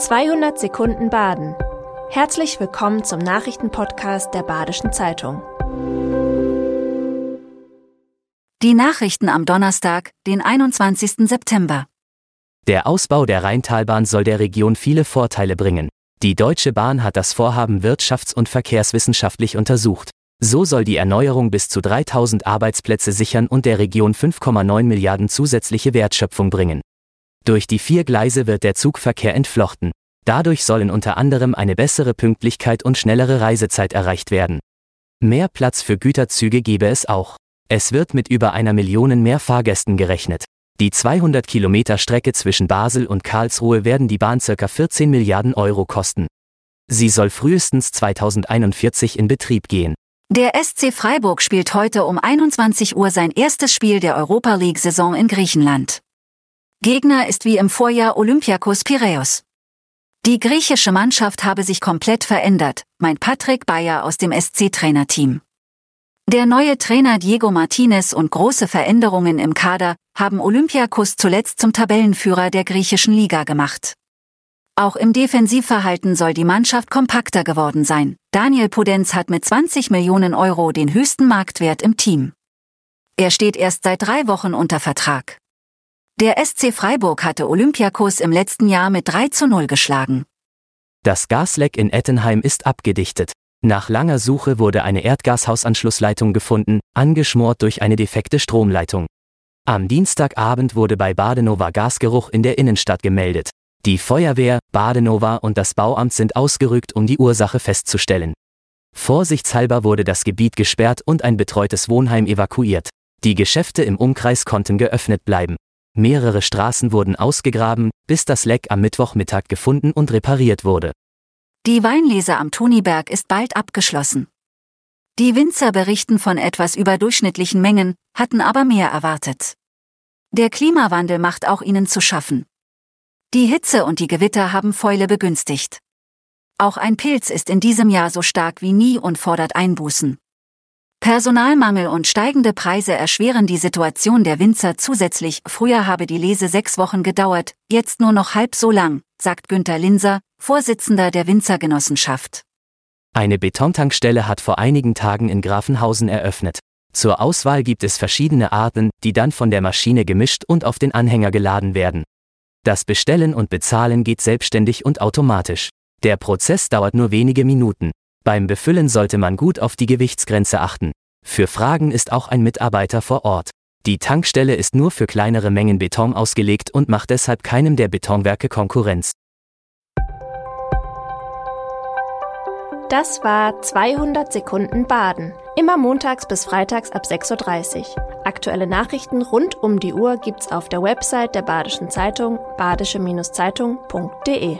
200 Sekunden Baden. Herzlich willkommen zum Nachrichtenpodcast der Badischen Zeitung. Die Nachrichten am Donnerstag, den 21. September. Der Ausbau der Rheintalbahn soll der Region viele Vorteile bringen. Die Deutsche Bahn hat das Vorhaben wirtschafts- und verkehrswissenschaftlich untersucht. So soll die Erneuerung bis zu 3000 Arbeitsplätze sichern und der Region 5,9 Milliarden zusätzliche Wertschöpfung bringen. Durch die vier Gleise wird der Zugverkehr entflochten. Dadurch sollen unter anderem eine bessere Pünktlichkeit und schnellere Reisezeit erreicht werden. Mehr Platz für Güterzüge gebe es auch. Es wird mit über einer Million mehr Fahrgästen gerechnet. Die 200 Kilometer Strecke zwischen Basel und Karlsruhe werden die Bahn ca. 14 Milliarden Euro kosten. Sie soll frühestens 2041 in Betrieb gehen. Der SC Freiburg spielt heute um 21 Uhr sein erstes Spiel der Europa League-Saison in Griechenland. Gegner ist wie im Vorjahr Olympiakos Piräus. Die griechische Mannschaft habe sich komplett verändert, meint Patrick Bayer aus dem SC-Trainerteam. Der neue Trainer Diego Martinez und große Veränderungen im Kader haben Olympiakos zuletzt zum Tabellenführer der griechischen Liga gemacht. Auch im Defensivverhalten soll die Mannschaft kompakter geworden sein. Daniel Pudenz hat mit 20 Millionen Euro den höchsten Marktwert im Team. Er steht erst seit drei Wochen unter Vertrag. Der SC Freiburg hatte Olympiakos im letzten Jahr mit 3 zu 0 geschlagen. Das Gasleck in Ettenheim ist abgedichtet. Nach langer Suche wurde eine Erdgashausanschlussleitung gefunden, angeschmort durch eine defekte Stromleitung. Am Dienstagabend wurde bei Badenova Gasgeruch in der Innenstadt gemeldet. Die Feuerwehr, Badenova und das Bauamt sind ausgerückt, um die Ursache festzustellen. Vorsichtshalber wurde das Gebiet gesperrt und ein betreutes Wohnheim evakuiert. Die Geschäfte im Umkreis konnten geöffnet bleiben. Mehrere Straßen wurden ausgegraben, bis das Leck am Mittwochmittag gefunden und repariert wurde. Die Weinlese am Tuniberg ist bald abgeschlossen. Die Winzer berichten von etwas überdurchschnittlichen Mengen, hatten aber mehr erwartet. Der Klimawandel macht auch ihnen zu schaffen. Die Hitze und die Gewitter haben Fäule begünstigt. Auch ein Pilz ist in diesem Jahr so stark wie nie und fordert Einbußen. Personalmangel und steigende Preise erschweren die Situation der Winzer zusätzlich. Früher habe die Lese sechs Wochen gedauert, jetzt nur noch halb so lang, sagt Günter Linser, Vorsitzender der Winzergenossenschaft. Eine Betontankstelle hat vor einigen Tagen in Grafenhausen eröffnet. Zur Auswahl gibt es verschiedene Arten, die dann von der Maschine gemischt und auf den Anhänger geladen werden. Das Bestellen und Bezahlen geht selbstständig und automatisch. Der Prozess dauert nur wenige Minuten. Beim Befüllen sollte man gut auf die Gewichtsgrenze achten. Für Fragen ist auch ein Mitarbeiter vor Ort. Die Tankstelle ist nur für kleinere Mengen Beton ausgelegt und macht deshalb keinem der Betonwerke Konkurrenz. Das war 200 Sekunden Baden. Immer montags bis freitags ab 6.30 Uhr. Aktuelle Nachrichten rund um die Uhr gibt's auf der Website der Badischen Zeitung badische-zeitung.de.